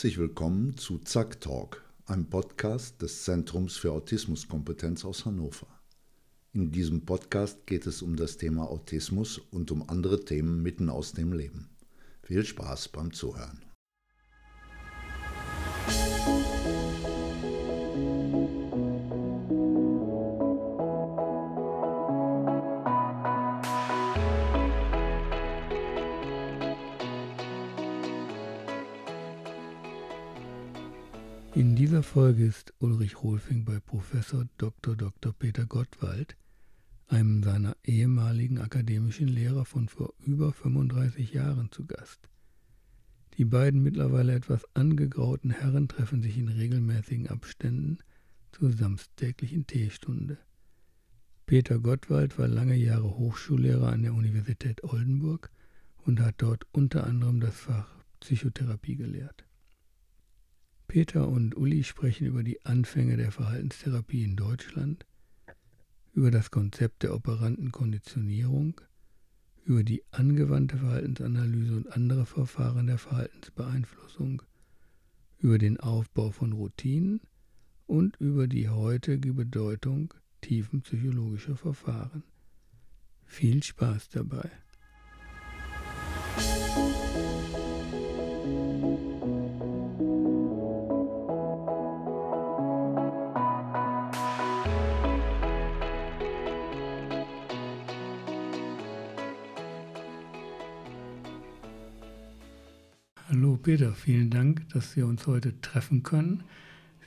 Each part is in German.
Herzlich willkommen zu Zack Talk, einem Podcast des Zentrums für Autismuskompetenz aus Hannover. In diesem Podcast geht es um das Thema Autismus und um andere Themen mitten aus dem Leben. Viel Spaß beim Zuhören. Dieser Folge ist Ulrich Rolfing bei Professor Dr. Dr. Peter Gottwald, einem seiner ehemaligen akademischen Lehrer von vor über 35 Jahren, zu Gast. Die beiden mittlerweile etwas angegrauten Herren treffen sich in regelmäßigen Abständen zur samstäglichen Teestunde. Peter Gottwald war lange Jahre Hochschullehrer an der Universität Oldenburg und hat dort unter anderem das Fach Psychotherapie gelehrt. Peter und Uli sprechen über die Anfänge der Verhaltenstherapie in Deutschland, über das Konzept der operanten Konditionierung, über die angewandte Verhaltensanalyse und andere Verfahren der Verhaltensbeeinflussung, über den Aufbau von Routinen und über die heutige Bedeutung tiefenpsychologischer Verfahren. Viel Spaß dabei! Peter, vielen Dank, dass wir uns heute treffen können.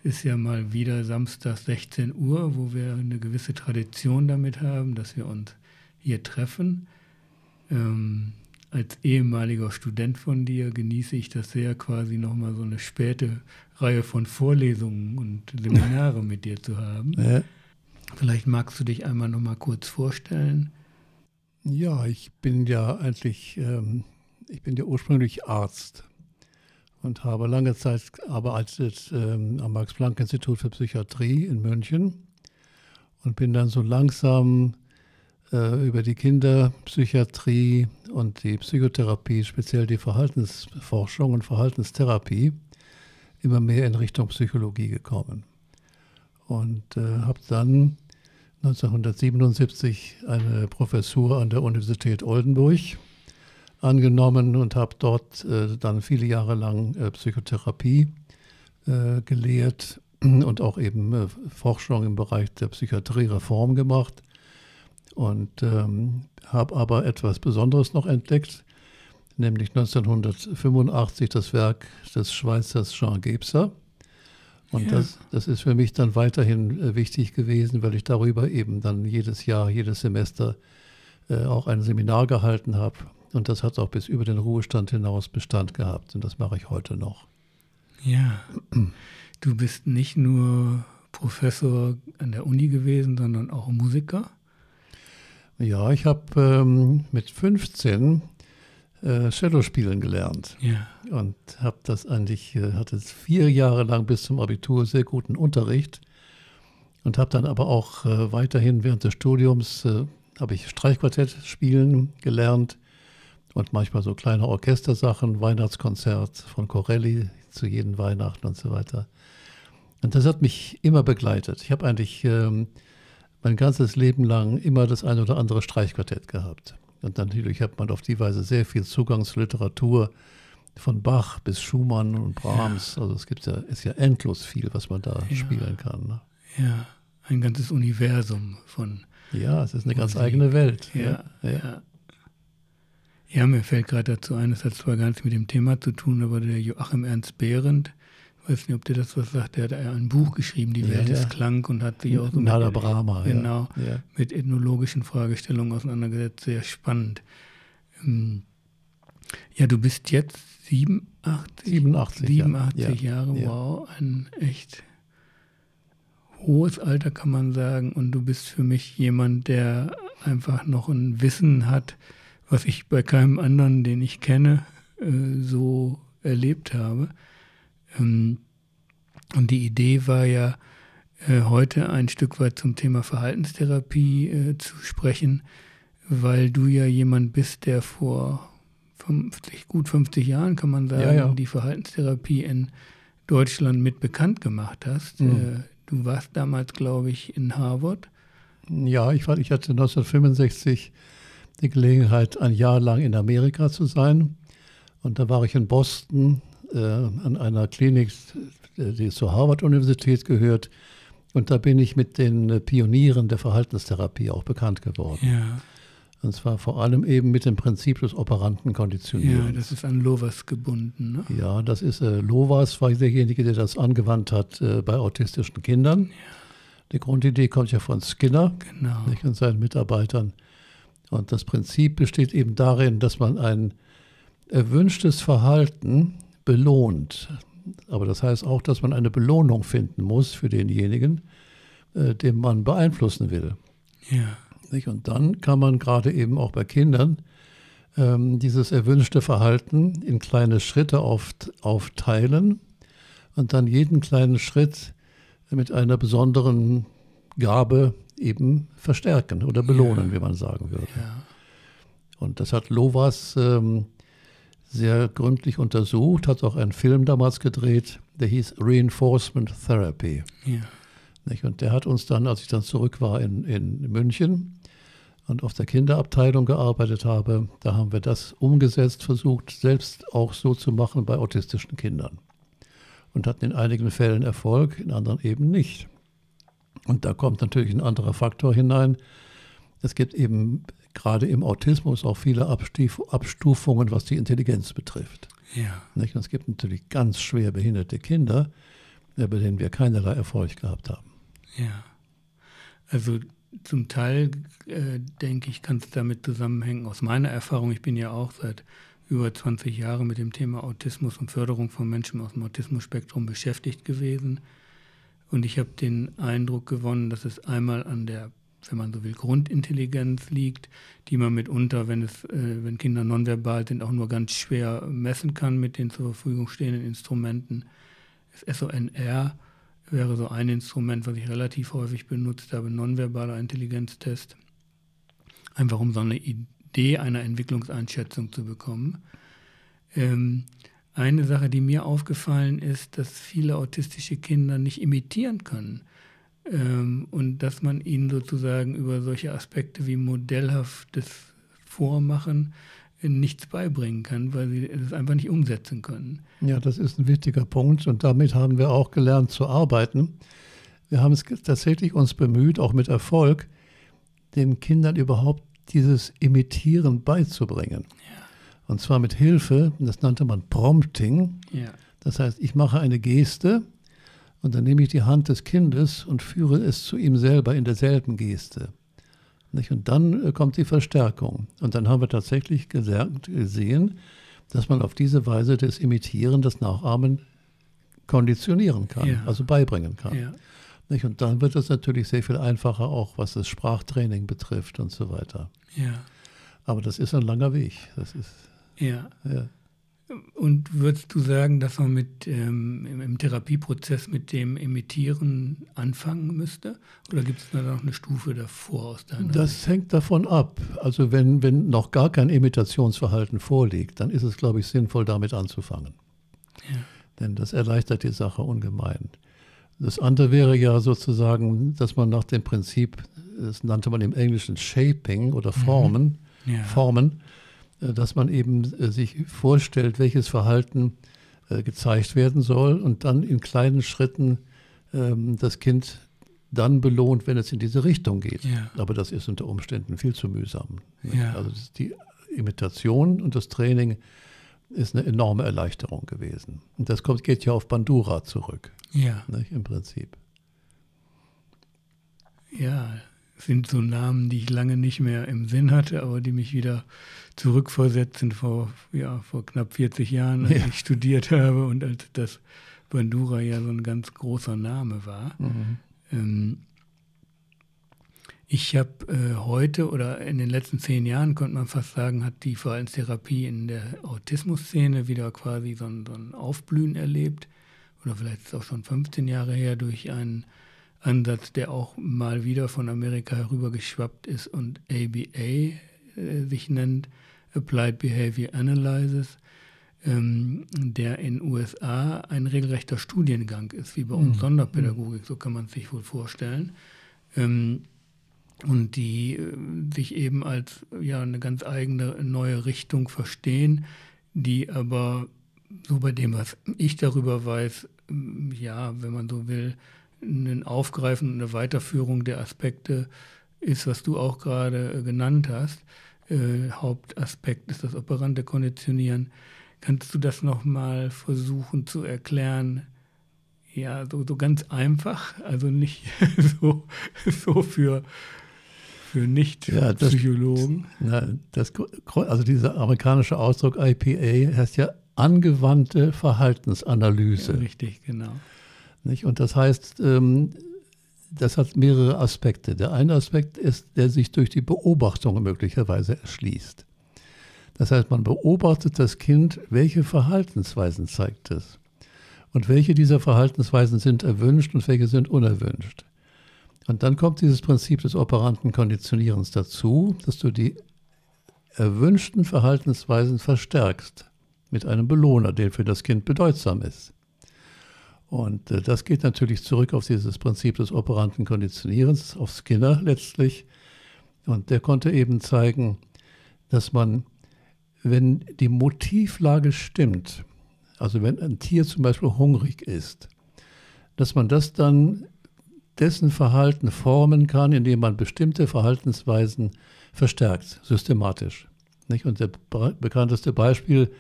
Es ist ja mal wieder Samstag 16 Uhr, wo wir eine gewisse Tradition damit haben, dass wir uns hier treffen. Ähm, als ehemaliger Student von dir genieße ich das sehr, quasi nochmal so eine späte Reihe von Vorlesungen und Seminare mit dir zu haben. Ja. Vielleicht magst du dich einmal nochmal kurz vorstellen. Ja, ich bin ja eigentlich, ähm, ich bin ja ursprünglich Arzt und habe lange Zeit gearbeitet ähm, am Max-Planck-Institut für Psychiatrie in München und bin dann so langsam äh, über die Kinderpsychiatrie und die Psychotherapie, speziell die Verhaltensforschung und Verhaltenstherapie, immer mehr in Richtung Psychologie gekommen. Und äh, habe dann 1977 eine Professur an der Universität Oldenburg angenommen und habe dort äh, dann viele Jahre lang äh, Psychotherapie äh, gelehrt und auch eben äh, Forschung im Bereich der Psychiatriereform gemacht und ähm, habe aber etwas Besonderes noch entdeckt, nämlich 1985 das Werk des Schweizers Jean Gebser. Und ja. das, das ist für mich dann weiterhin äh, wichtig gewesen, weil ich darüber eben dann jedes Jahr, jedes Semester äh, auch ein Seminar gehalten habe und das hat auch bis über den Ruhestand hinaus Bestand gehabt. Und das mache ich heute noch. Ja, du bist nicht nur Professor an der Uni gewesen, sondern auch Musiker. Ja, ich habe ähm, mit 15 äh, Cello spielen gelernt. Ja. Und habe das eigentlich, äh, hatte vier Jahre lang bis zum Abitur sehr guten Unterricht. Und habe dann aber auch äh, weiterhin während des Studiums, äh, habe ich Streichquartett spielen gelernt und manchmal so kleine Orchestersachen, Weihnachtskonzert von Corelli zu jeden Weihnachten und so weiter. Und das hat mich immer begleitet. Ich habe eigentlich ähm, mein ganzes Leben lang immer das eine oder andere Streichquartett gehabt. Und natürlich hat man auf die Weise sehr viel Zugang zur Literatur von Bach bis Schumann und Brahms. Ja. Also es gibt ja, ist ja endlos viel, was man da ja. spielen kann. Ne? Ja, ein ganzes Universum von. Ja, es ist eine Musik. ganz eigene Welt. Ja, ja. ja. Ja, mir fällt gerade dazu ein, das hat zwar gar nichts mit dem Thema zu tun, aber der Joachim Ernst Behrendt, ich weiß nicht, ob der das was sagt, der hat ein Buch geschrieben, Die Welt ja, ist Klang und hat sich auch so Nada mit, Brahma, genau, ja. mit ethnologischen Fragestellungen auseinandergesetzt. Sehr spannend. Ähm, ja, du bist jetzt 87, 87, 87 ja. Jahre, wow, ein echt hohes Alter kann man sagen. Und du bist für mich jemand, der einfach noch ein Wissen hat, was ich bei keinem anderen, den ich kenne, äh, so erlebt habe. Ähm, und die Idee war ja, äh, heute ein Stück weit zum Thema Verhaltenstherapie äh, zu sprechen, weil du ja jemand bist, der vor 50, gut 50 Jahren, kann man sagen, Ja, ja. die Verhaltenstherapie in Deutschland mit bekannt gemacht hast. Mhm. Du warst damals, glaube ich, in Harvard. Ja, ich, war, ich hatte 1965 die Gelegenheit, ein Jahr lang in Amerika zu sein. Und da war ich in Boston äh, an einer Klinik, die zur Harvard-Universität gehört. Und da bin ich mit den Pionieren der Verhaltenstherapie auch bekannt geworden. Ja. Und zwar vor allem eben mit dem Prinzip des operanten Ja, das ist an Lovers gebunden. Ne? Ja, das ist äh, Lovas, war derjenige, der das angewandt hat äh, bei autistischen Kindern. Die Grundidee kommt ja von Skinner Genau. nicht, und seinen Mitarbeitern. Und das Prinzip besteht eben darin, dass man ein erwünschtes Verhalten belohnt. Aber das heißt auch, dass man eine Belohnung finden muss für denjenigen, äh, den man beeinflussen will. Ja. Und dann kann man gerade eben auch bei Kindern ähm, dieses erwünschte Verhalten in kleine Schritte auft aufteilen und dann jeden kleinen Schritt mit einer besonderen Gabe eben verstärken oder belohnen, Ja. wie man sagen würde. Ja. Und das hat Lovas ähm, sehr gründlich untersucht, hat auch einen Film damals gedreht, der hieß Reinforcement Therapy. Ja. Nicht? Und der hat uns dann, als ich dann zurück war in, in München und auf der Kinderabteilung gearbeitet habe, da haben wir das umgesetzt, versucht, selbst auch so zu machen bei autistischen Kindern. Und hatten in einigen Fällen Erfolg, in anderen eben nicht. Und da kommt natürlich ein anderer Faktor hinein. Es gibt eben gerade im Autismus auch viele Abstuf Abstufungen, was die Intelligenz betrifft. Ja. Und es gibt natürlich ganz schwer behinderte Kinder, äh, bei denen wir keinerlei Erfolg gehabt haben. Ja. Also zum Teil, äh, denke ich, kann es damit zusammenhängen. Aus meiner Erfahrung, ich bin ja auch seit über 20 Jahren mit dem Thema Autismus und Förderung von Menschen aus dem Autismusspektrum beschäftigt gewesen. Und ich habe den Eindruck gewonnen, dass es einmal an der, wenn man so will, Grundintelligenz liegt, die man mitunter, wenn, es, äh, wenn Kinder nonverbal sind, auch nur ganz schwer messen kann mit den zur Verfügung stehenden Instrumenten. Das SONR wäre so ein Instrument, was ich relativ häufig benutzt habe, nonverbaler Intelligenztest. Einfach um so eine Idee einer Entwicklungseinschätzung zu bekommen. Ähm, eine Sache, die mir aufgefallen ist, dass viele autistische Kinder nicht imitieren können. Ähm, und dass man ihnen sozusagen über solche Aspekte wie modellhaftes Vormachen äh, nichts beibringen kann, weil sie es einfach nicht umsetzen können. Ja, das ist ein wichtiger Punkt und damit haben wir auch gelernt zu arbeiten. Wir haben es tatsächlich uns bemüht, auch mit Erfolg, den Kindern überhaupt dieses Imitieren beizubringen. Und zwar mit Hilfe, das nannte man Prompting. Ja, Das heißt, ich mache eine Geste und dann nehme ich die Hand des Kindes und führe es zu ihm selber in derselben Geste. Und dann äh, kommt die Verstärkung. Und dann haben wir tatsächlich gesehen, dass man auf diese Weise das Imitieren, das Nachahmen konditionieren kann, Ja. also beibringen kann. ja? Und dann wird es natürlich sehr viel einfacher, auch was das Sprachtraining betrifft und so weiter. ja, Aber das ist ein langer Weg. Das ist, ja. ja. Und würdest du sagen, dass man mit ähm, im, Therapieprozess mit dem Imitieren anfangen müsste? Oder gibt es da noch eine Stufe davor aus deiner Sicht? Das hängt davon ab. Also wenn, wenn noch gar kein Imitationsverhalten vorliegt, dann ist es, glaube ich, sinnvoll, damit anzufangen. Ja. Denn das erleichtert die Sache ungemein. Das andere wäre ja sozusagen, dass man nach dem Prinzip, das nannte man im Englischen Shaping oder Formen, Ja. Formen, dass man eben äh, sich vorstellt, welches Verhalten äh, gezeigt werden soll und dann in kleinen Schritten ähm, das Kind dann belohnt, wenn es in diese Richtung geht. Ja. Aber das ist unter Umständen viel zu mühsam. Ja. Also die Imitation und das Training ist eine enorme Erleichterung gewesen. Und das kommt, geht ja auf Bandura zurück, ja, nicht, im Prinzip. ja, sind so Namen, die ich lange nicht mehr im Sinn hatte, aber die mich wieder zurückversetzen vor, ja, vor knapp 40 Jahren, als Ja. ich studiert habe und als das Bandura ja so ein ganz großer Name war. Ähm, ich habe äh, heute oder in den letzten zehn Jahren, könnte man fast sagen, hat die Verhaltenstherapie in der Autismusszene wieder quasi so ein, so ein Aufblühen erlebt. Oder vielleicht ist es auch schon 15 Jahre her durch einen Ansatz, der auch mal wieder von Amerika herübergeschwappt ist und ABA äh, sich nennt, Applied Behavior Analysis, ähm, der in USA ein regelrechter Studiengang ist, wie bei uns mhm. Sonderpädagogik, so kann man es sich wohl vorstellen. Ähm, und die äh, sich eben als ja eine ganz eigene neue Richtung verstehen, die aber so bei dem, was ich darüber weiß, ja, wenn man so will, ein Aufgreifen und eine Weiterführung der Aspekte ist, was du auch gerade äh, genannt hast. Äh, Hauptaspekt ist das operante Konditionieren. Kannst du das nochmal versuchen zu erklären? Ja, so, so ganz einfach, also nicht so, so für, für Nicht-Psychologen. Ja, also dieser amerikanische Ausdruck IPA heißt ja angewandte Verhaltensanalyse. Ja, richtig, genau. Nicht? Und das heißt, ähm, das hat mehrere Aspekte. Der eine Aspekt ist, der sich durch die Beobachtung möglicherweise erschließt. Das heißt, man beobachtet das Kind, welche Verhaltensweisen zeigt es. Und welche dieser Verhaltensweisen sind erwünscht und welche sind unerwünscht. Und dann kommt dieses Prinzip des operanten Konditionierens dazu, dass du die erwünschten Verhaltensweisen verstärkst mit einem Belohner, der für das Kind bedeutsam ist. Und äh, das geht natürlich zurück auf dieses Prinzip des operanten Konditionierens, auf Skinner letztlich. Und der konnte eben zeigen, dass man, wenn die Motivlage stimmt, also wenn ein Tier zum Beispiel hungrig ist, dass man das dann dessen Verhalten formen kann, indem man bestimmte Verhaltensweisen verstärkt, systematisch. Nicht? Und das bekannteste Beispiel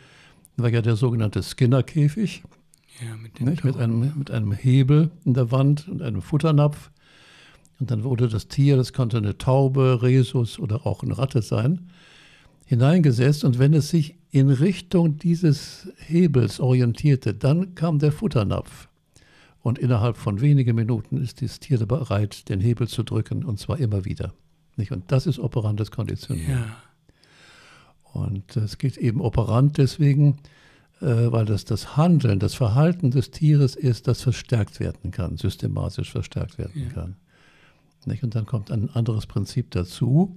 war ja der sogenannte Skinner-Käfig. Ja, mit, mit, einem, mit einem Hebel in der Wand und einem Futternapf. Und dann wurde das Tier, das konnte eine Taube, Rhesus oder auch eine Ratte sein, hineingesetzt. Und wenn es sich in Richtung dieses Hebels orientierte, dann kam der Futternapf. Und innerhalb von wenigen Minuten ist das Tier bereit, den Hebel zu drücken, und zwar immer wieder. Nicht? Und das ist operantes Konditionieren. Ja. Und es geht eben operant deswegen, weil das das Handeln, das Verhalten des Tieres ist, das verstärkt werden kann, systematisch verstärkt werden ja. kann. Nicht? Und dann kommt ein anderes Prinzip dazu.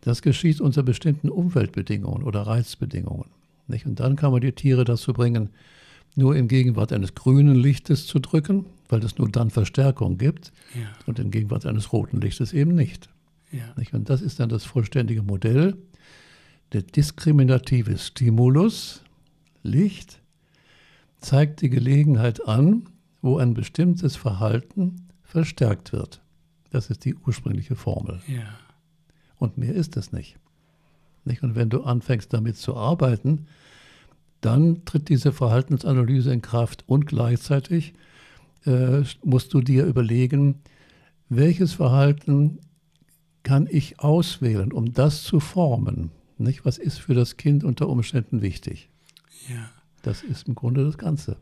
Das geschieht unter bestimmten Umweltbedingungen oder Reizbedingungen. Nicht? Und dann kann man die Tiere dazu bringen, nur in Gegenwart eines grünen Lichtes zu drücken, weil es nur dann Verstärkung gibt ja. und in Gegenwart eines roten Lichtes eben nicht. Ja. nicht. Und das ist dann das vollständige Modell. Der diskriminative Stimulus Licht zeigt die Gelegenheit an, wo ein bestimmtes Verhalten verstärkt wird. Das ist die ursprüngliche Formel. Ja. Und mehr ist es nicht. nicht. Und wenn du anfängst damit zu arbeiten, dann tritt diese Verhaltensanalyse in Kraft und gleichzeitig äh, musst du dir überlegen, welches Verhalten kann ich auswählen, um das zu formen. Nicht? Was ist für das Kind unter Umständen wichtig? Ja. Das ist im Grunde das Ganze.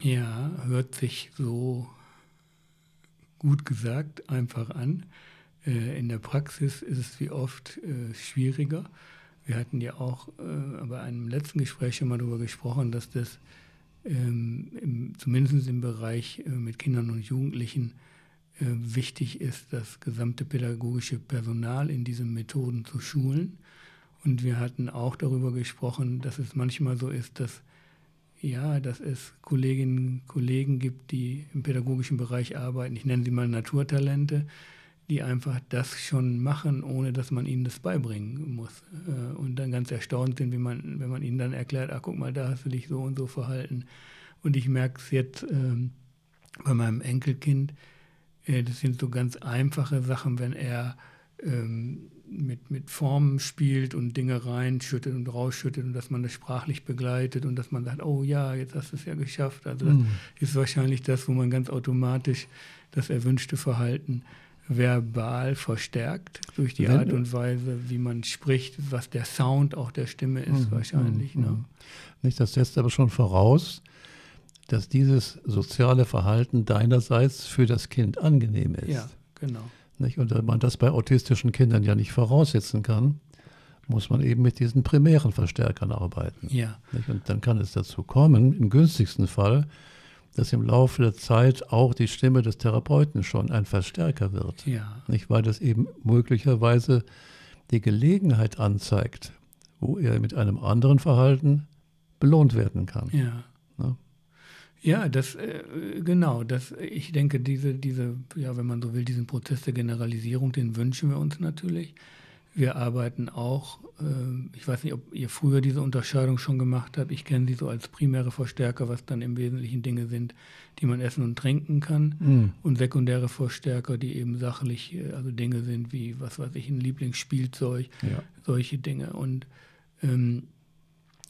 Ja, hört sich so gut gesagt einfach an. Äh, in der Praxis ist es wie oft äh, schwieriger. Wir hatten ja auch äh, bei einem letzten Gespräch schon mal darüber gesprochen, dass das ähm, zumindest im Bereich mit Kindern und Jugendlichen wichtig ist, das gesamte pädagogische Personal in diesen Methoden zu schulen und wir hatten auch darüber gesprochen, dass es manchmal so ist, dass ja, dass es Kolleginnen und Kollegen gibt, die im pädagogischen Bereich arbeiten. Ich nenne sie mal Naturtalente, die einfach das schon machen, ohne dass man ihnen das beibringen muss. Äh, und dann ganz erstaunt sind, wie man, wenn man ihnen dann erklärt, ach guck mal, da hast du dich so und so verhalten. Und ich merke es jetzt ähm, bei meinem Enkelkind, äh, das sind so ganz einfache Sachen, wenn er ähm, mit, mit Formen spielt und Dinge reinschüttet und rausschüttet und dass man das sprachlich begleitet und dass man sagt, oh ja, jetzt hast du es ja geschafft. Also das mhm. ist wahrscheinlich das, wo man ganz automatisch das erwünschte Verhalten verbal verstärkt durch die Wenn, Art und Weise, wie man spricht, was der Sound auch der Stimme ist, mhm. wahrscheinlich. Mhm. Ne? Nicht, das setzt aber schon voraus, dass dieses soziale Verhalten deinerseits für das Kind angenehm ist. Ja, genau. Nicht? Und wenn man das bei autistischen Kindern ja nicht voraussetzen kann, muss man eben mit diesen primären Verstärkern arbeiten. Ja. Nicht? Und dann kann es dazu kommen, im günstigsten Fall, dass im Laufe der Zeit auch die Stimme des Therapeuten schon ein Verstärker wird. Ja. Nicht? Weil das eben möglicherweise die Gelegenheit anzeigt, wo er mit einem anderen Verhalten belohnt werden kann. Ja. Ne? Ja, das äh, genau, das ich denke, diese, diese, ja, wenn man so will, diesen Prozess der Generalisierung, den wünschen wir uns natürlich. Wir arbeiten auch, äh, ich weiß nicht, ob ihr früher diese Unterscheidung schon gemacht habt. Ich kenne sie so als primäre Verstärker, was dann im Wesentlichen Dinge sind, die man essen und trinken kann. Mhm. Und sekundäre Verstärker, die eben sachlich, äh, also Dinge sind wie, was weiß ich, ein Lieblingsspielzeug, Ja. solche Dinge. Und ähm,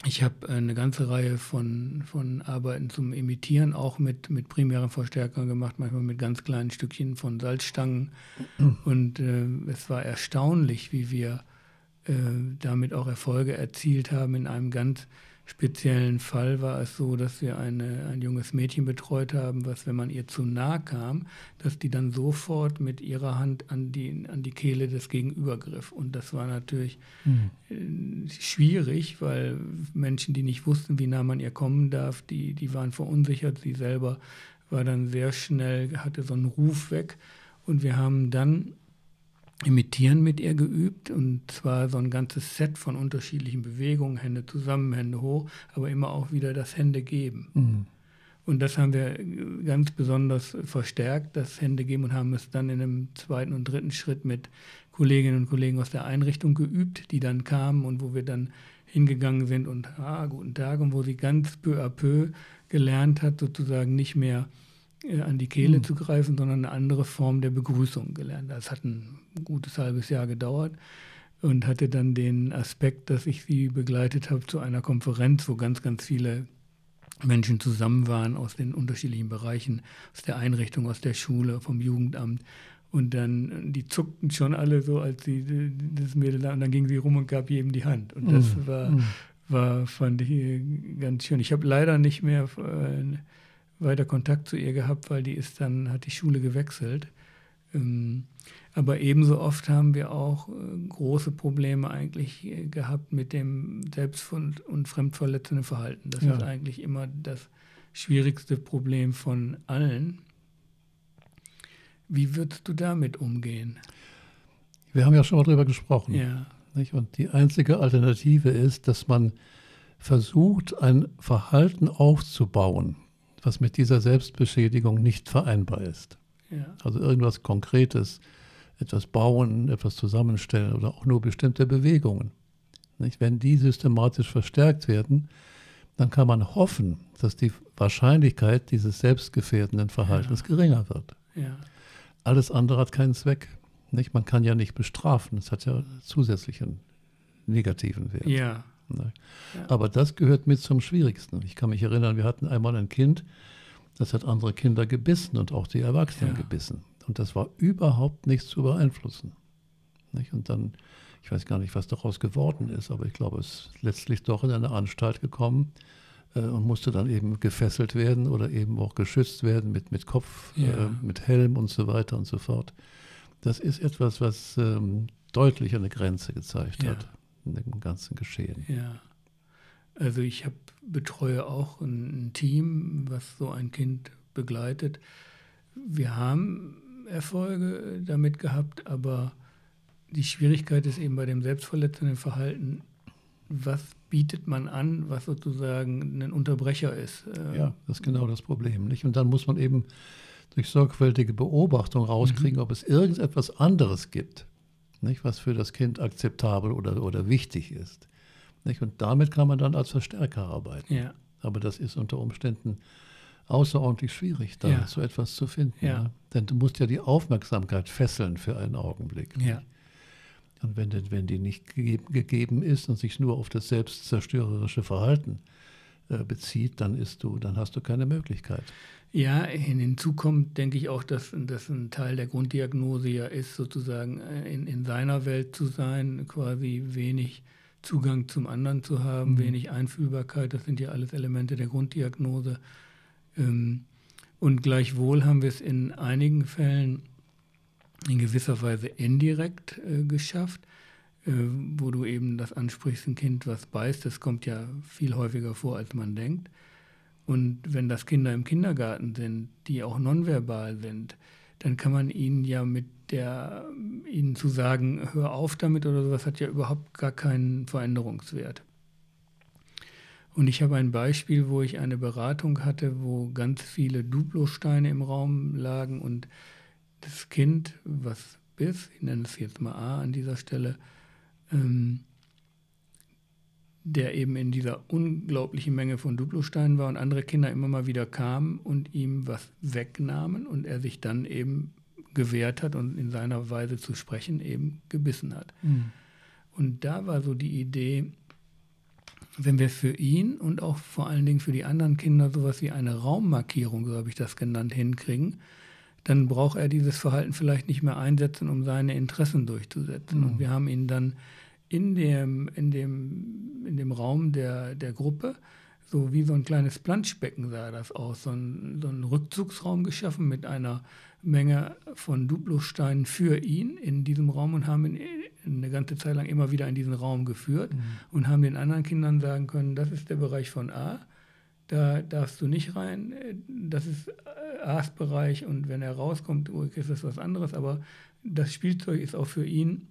ich habe eine ganze Reihe von, von Arbeiten zum Imitieren auch mit, mit primären Verstärkern gemacht, manchmal mit ganz kleinen Stückchen von Salzstangen. Und äh, es war erstaunlich, wie wir äh, damit auch Erfolge erzielt haben. In einem ganz speziellen Fall war es so, dass wir eine, ein junges Mädchen betreut haben, was, wenn man ihr zu nah kam, dass die dann sofort mit ihrer Hand an die, an die Kehle des Gegenüber griff. Und das war natürlich äh, schwierig, weil Menschen, die nicht wussten, wie nah man ihr kommen darf, die, die waren verunsichert. Sie selber war dann sehr schnell, hatte so einen Ruf weg. Und wir haben dann Imitieren mit ihr geübt und zwar so ein ganzes Set von unterschiedlichen Bewegungen, Hände zusammen, Hände hoch, aber immer auch wieder das Hände geben. Mhm. Und das haben wir ganz besonders verstärkt, das Hände geben und haben es dann in einem zweiten und dritten Schritt mit Kolleginnen und Kollegen aus der Einrichtung geübt, die dann kamen und wo wir dann hingegangen sind und ah, guten Tag und wo sie ganz peu à peu gelernt hat, sozusagen nicht mehr an die Kehle Mhm. zu greifen, sondern eine andere Form der Begrüßung gelernt. Das hat ein gutes halbes Jahr gedauert und hatte dann den Aspekt, dass ich sie begleitet habe zu einer Konferenz, wo ganz, ganz viele Menschen zusammen waren aus den unterschiedlichen Bereichen, aus der Einrichtung, aus der Schule, vom Jugendamt. Und dann, die zuckten schon alle so, als sie äh, das Mädel da, und dann ging sie rum und gab jedem die Hand. Und das Mhm. war, Mhm. war, fand ich äh, ganz schön. Ich habe leider nicht mehr äh, weiter Kontakt zu ihr gehabt, weil die ist dann, hat die Schule gewechselt. Ähm, aber ebenso oft haben wir auch äh, große Probleme eigentlich äh, gehabt mit dem selbst- und, und fremdverletzenden Verhalten. Das Ja. ist eigentlich immer das schwierigste Problem von allen. Wie würdest du damit umgehen? Wir haben ja schon mal drüber gesprochen. Ja, Nicht? Und die einzige Alternative ist, dass man versucht, ein Verhalten aufzubauen, was mit dieser Selbstbeschädigung nicht vereinbar ist. ja, Also irgendwas Konkretes, etwas bauen, etwas zusammenstellen oder auch nur bestimmte Bewegungen. Nicht? Wenn die systematisch verstärkt werden, dann kann man hoffen, dass die Wahrscheinlichkeit dieses selbstgefährdenden Verhaltens geringer wird. ja, Alles andere hat keinen Zweck. Nicht? Man kann ja nicht bestrafen, es hat ja zusätzlichen negativen Wert. ja, Ne? Ja. Aber das gehört mit zum Schwierigsten. Ich kann mich erinnern, wir hatten einmal ein Kind, das hat andere Kinder gebissen und auch die Erwachsenen Ja. gebissen. Und das war überhaupt nicht zu beeinflussen. Nicht? Und dann, ich weiß gar nicht, was daraus geworden ist, aber ich glaube, es ist letztlich doch in eine Anstalt gekommen äh, und musste dann eben gefesselt werden oder eben auch geschützt werden mit, mit Kopf, Ja. äh, mit Helm und so weiter und so fort. Das ist etwas, was ähm, deutlich eine Grenze gezeigt Ja. hat in dem ganzen Geschehen. ja. Also ich habe betreue auch ein, ein Team, was so ein Kind begleitet. Wir haben Erfolge damit gehabt, aber die Schwierigkeit ist eben bei dem selbstverletzenden Verhalten, was bietet man an, was sozusagen ein Unterbrecher ist. Äh, Ja, das ist genau das Problem. Nicht? Und dann muss man eben durch sorgfältige Beobachtung rauskriegen, ob es irgendetwas anderes gibt, nicht? was für das Kind akzeptabel oder, oder wichtig ist. Nicht? Und damit kann man dann als Verstärker arbeiten. Ja, Aber das ist unter Umständen außerordentlich schwierig, da Ja. so etwas zu finden. Ja. Ne? Denn du musst ja die Aufmerksamkeit fesseln für einen Augenblick. ja, Und wenn, die- wenn die nicht gegeben, gegeben ist und sich nur auf das selbstzerstörerische Verhalten äh, bezieht, dann, ist du, dann hast du keine Möglichkeit. Ja, hinzu kommt, denke ich auch, dass, dass ein Teil der Grunddiagnose ja ist, sozusagen äh, in, in seiner Welt zu sein, quasi wenig Zugang zum anderen zu haben, Mhm. wenig Einfühlbarkeit. Das sind ja alles Elemente der Grunddiagnose. Ähm, Und gleichwohl haben wir es in einigen Fällen in gewisser Weise indirekt äh, geschafft, äh, wo du eben das ansprichst, ein Kind, was beißt, das kommt ja viel häufiger vor, als man denkt. Und wenn das Kinder im Kindergarten sind, die auch nonverbal sind, dann kann man ihnen ja mit der ihnen zu sagen, hör auf damit oder sowas, hat ja überhaupt gar keinen Veränderungswert. Und ich habe ein Beispiel, wo ich eine Beratung hatte, wo ganz viele Duplosteine im Raum lagen und das Kind, was bis, ich nenne es jetzt mal A an dieser Stelle, ähm, der eben in dieser unglaublichen Menge von Duplosteinen war und andere Kinder immer mal wieder kamen und ihm was wegnahmen und er sich dann eben gewehrt hat und in seiner Weise zu sprechen eben gebissen hat. Mhm. Und da war so die Idee, wenn wir für ihn und auch vor allen Dingen für die anderen Kinder sowas wie eine Raummarkierung, so habe ich das genannt, hinkriegen, dann braucht er dieses Verhalten vielleicht nicht mehr einsetzen, um seine Interessen durchzusetzen. Mhm. Und wir haben ihn dann in dem, in dem, in dem Raum der, der Gruppe, so wie so ein kleines Planschbecken sah das aus, so ein, so ein Rückzugsraum geschaffen mit einer Menge von Duplosteinen für ihn in diesem Raum und haben ihn eine ganze Zeit lang immer wieder in diesen Raum geführt mhm. und haben den anderen Kindern sagen können, das ist der Bereich von A, da darfst du nicht rein, das ist A's Bereich und wenn er rauskommt, ist das was anderes, aber das Spielzeug ist auch für ihn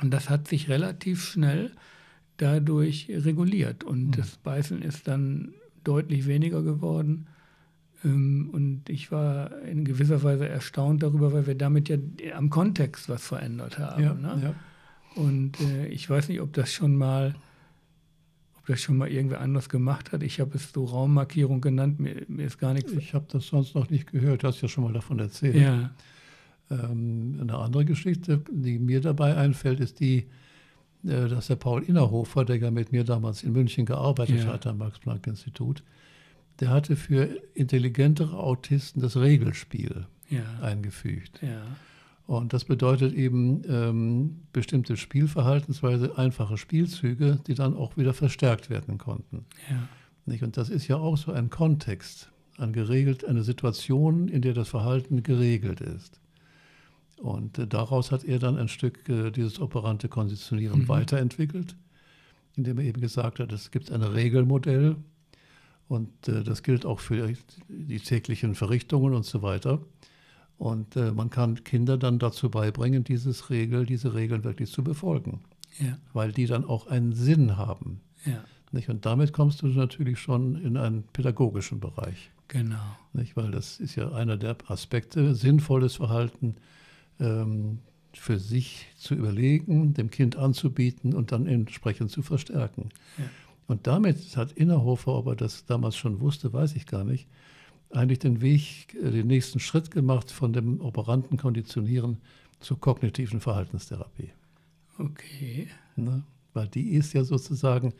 und das hat sich relativ schnell dadurch reguliert und mhm. das Beißen ist dann deutlich weniger geworden. Ähm, und ich war in gewisser Weise erstaunt darüber, weil wir damit ja am Kontext was verändert haben. Ja, ne? ja. Und äh, ich weiß nicht, ob das schon mal, ob das schon mal irgendwer anders gemacht hat. Ich habe es so Raummarkierung genannt. Mir, mir ist gar nichts. Ich habe das sonst noch nicht gehört. Du hast ja schon mal davon erzählt. Ja. Ähm, eine andere Geschichte, die mir dabei einfällt, ist die, äh, dass der Paul Innerhofer, der ja mit mir damals in München gearbeitet ja. hat am Max-Planck-Institut, der hatte für intelligentere Autisten das Regelspiel ja. eingefügt. Ja. Und das bedeutet eben ähm, bestimmte Spielverhaltensweise, einfache Spielzüge, die dann auch wieder verstärkt werden konnten. Nicht? Und das ist ja auch so ein Kontext, ein geregelt, eine Situation, in der das Verhalten geregelt ist. Und äh, daraus hat er dann ein Stück äh, dieses operante Konditionieren mhm. weiterentwickelt, indem er eben gesagt hat, es gibt ein Regelmodell und äh, das gilt auch für die täglichen Verrichtungen und so weiter. Und äh, man kann Kinder dann dazu beibringen, dieses Regel, diese Regeln wirklich zu befolgen, ja. weil die dann auch einen Sinn haben. Ja. Nicht? Und damit kommst du natürlich schon in einen pädagogischen Bereich. Genau. Nicht? Weil das ist ja einer der Aspekte, sinnvolles Verhalten ähm, für sich zu überlegen, dem Kind anzubieten und dann entsprechend zu verstärken. Ja. Und damit hat Innerhofer, ob er das damals schon wusste, weiß ich gar nicht, eigentlich den Weg, äh, den nächsten Schritt gemacht von dem operanten Konditionieren zur kognitiven Verhaltenstherapie. Okay. Ne? Weil die ist ja sozusagen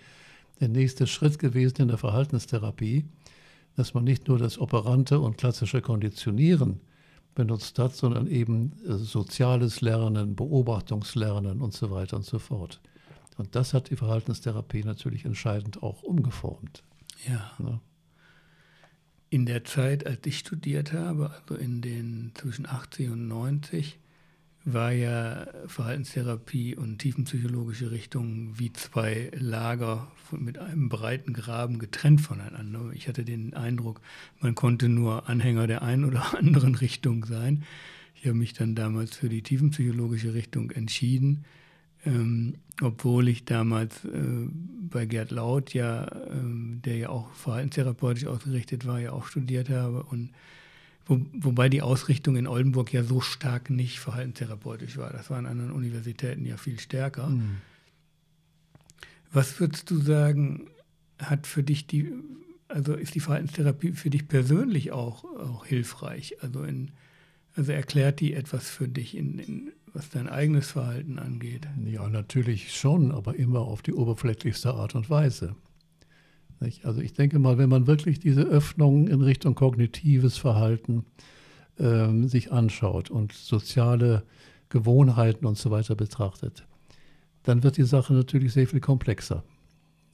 der nächste Schritt gewesen in der Verhaltenstherapie, dass man nicht nur das operante und klassische Konditionieren benutzt hat, sondern eben äh, soziales Lernen, Beobachtungslernen und so weiter und so fort. Und das hat die Verhaltenstherapie natürlich entscheidend auch umgeformt. Ja. Ne? In der Zeit, als ich studiert habe, also in den zwischen 80 und 90, war ja Verhaltenstherapie und tiefenpsychologische Richtung wie zwei Lager mit einem breiten Graben getrennt voneinander. Ich hatte den Eindruck, man konnte nur Anhänger der einen oder anderen Richtung sein. Ich habe mich dann damals für die tiefenpsychologische Richtung entschieden ähm, obwohl ich damals äh, bei Gerd Laut ja, ähm, der ja auch verhaltenstherapeutisch ausgerichtet war, ja auch studiert habe und wo, wobei die Ausrichtung in Oldenburg ja so stark nicht verhaltenstherapeutisch war. Das war an anderen Universitäten ja viel stärker. Mhm. Was würdest du sagen, hat für dich die, also ist die Verhaltenstherapie für dich persönlich auch, auch hilfreich? Also, in, also erklärt die etwas für dich in, in was dein eigenes Verhalten angeht? Ja, natürlich schon, aber immer auf die oberflächlichste Art und Weise. Also ich denke mal, wenn man wirklich diese Öffnung in Richtung kognitives Verhalten ähm, sich anschaut und soziale Gewohnheiten und so weiter betrachtet, dann wird die Sache natürlich sehr viel komplexer.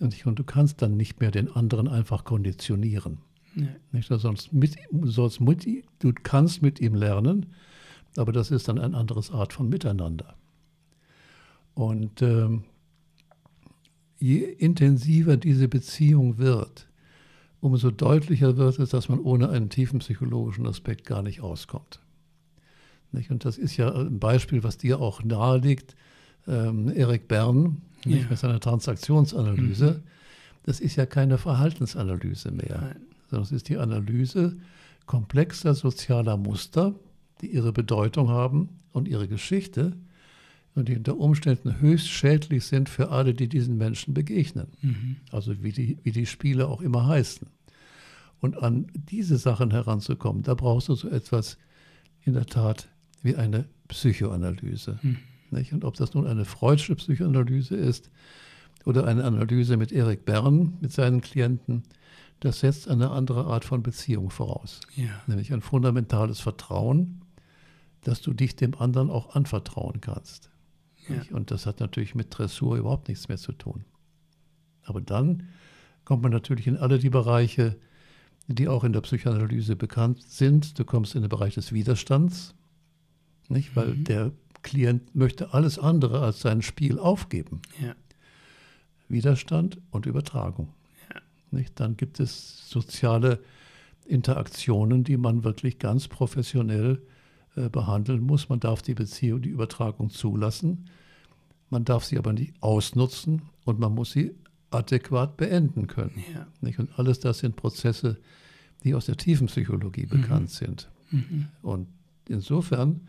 Und, ich, und du kannst dann nicht mehr den anderen einfach konditionieren. Nee. Nicht, sonst mit, sonst mit, du kannst mit ihm lernen, aber das ist dann eine andere Art von Miteinander. Und ähm, je intensiver diese Beziehung wird, umso deutlicher wird es, dass man ohne einen tiefen psychologischen Aspekt gar nicht auskommt. Nicht? Und das ist ja ein Beispiel, was dir auch nahe liegt. Ähm, Erik Bern ja. mit seiner Transaktionsanalyse. Mhm. Das ist ja keine Verhaltensanalyse mehr, Nein. sondern es ist die Analyse komplexer sozialer Muster, die ihre Bedeutung haben und ihre Geschichte die unter Umständen höchst schädlich sind für alle, die diesen Menschen begegnen. Mhm. Also wie die, wie die Spiele auch immer heißen. Und an diese Sachen heranzukommen, da brauchst du so etwas in der Tat wie eine Psychoanalyse. Mhm. Und ob das nun eine freudsche Psychoanalyse ist oder eine Analyse mit Erik Bern, mit seinen Klienten, das setzt eine andere Art von Beziehung voraus. Ja. Nämlich ein fundamentales Vertrauen, dass du dich dem anderen auch anvertrauen kannst. Ja. Und das hat natürlich mit Dressur überhaupt nichts mehr zu tun. Aber dann kommt man natürlich in alle die Bereiche, die auch in der Psychoanalyse bekannt sind. Du kommst in den Bereich des Widerstands, nicht? weil mhm. der Klient möchte alles andere als sein Spiel aufgeben. Ja. Widerstand und Übertragung. Ja. Nicht? Dann gibt es soziale Interaktionen, die man wirklich ganz professionell behandeln muss. Man darf die Beziehung, die Übertragung zulassen. Man darf sie aber nicht ausnutzen und man muss sie adäquat beenden können. Ja. Nicht? Und alles das sind Prozesse, die aus der tiefen Psychologie mhm. bekannt sind. Mhm. Und insofern,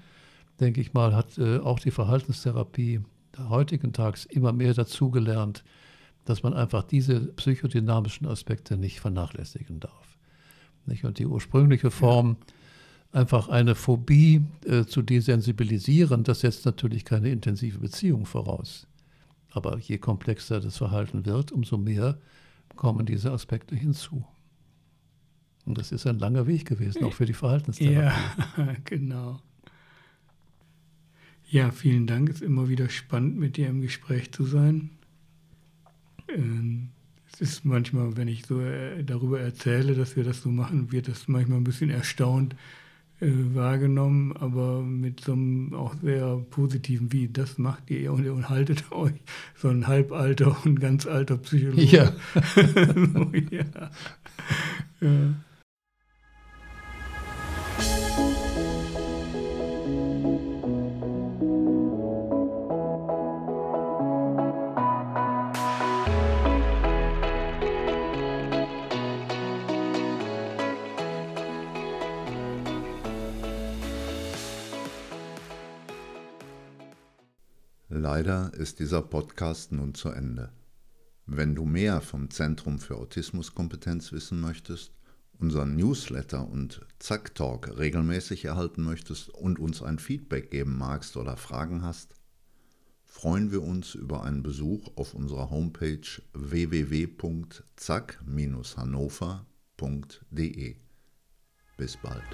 denke ich mal, hat äh, auch die Verhaltenstherapie der heutigen Tags immer mehr dazugelernt, dass man einfach diese psychodynamischen Aspekte nicht vernachlässigen darf. Nicht? Und die ursprüngliche Form, ja. Einfach eine Phobie äh, zu desensibilisieren, das setzt natürlich keine intensive Beziehung voraus. Aber je komplexer das Verhalten wird, umso mehr kommen diese Aspekte hinzu. Und das ist ein langer Weg gewesen, auch für die Verhaltenstherapie. Ja, genau. Ja, vielen Dank. Es ist immer wieder spannend, mit dir im Gespräch zu sein. Ähm, es ist manchmal, wenn ich so äh, darüber erzähle, dass wir das so machen, wird das manchmal ein bisschen erstaunt wahrgenommen, aber mit so einem auch sehr positiven, wie das macht ihr und ihr haltet euch so ein halbalter und ganz alter Psychologe. Ja. so, ja. ja. Leider ist dieser Podcast nun zu Ende. Wenn du mehr vom Zentrum für Autismuskompetenz wissen möchtest, unseren Newsletter und Zack Talk regelmäßig erhalten möchtest und uns ein Feedback geben magst oder Fragen hast, freuen wir uns über einen Besuch auf unserer Homepage www.zack-hannover.de. Bis bald.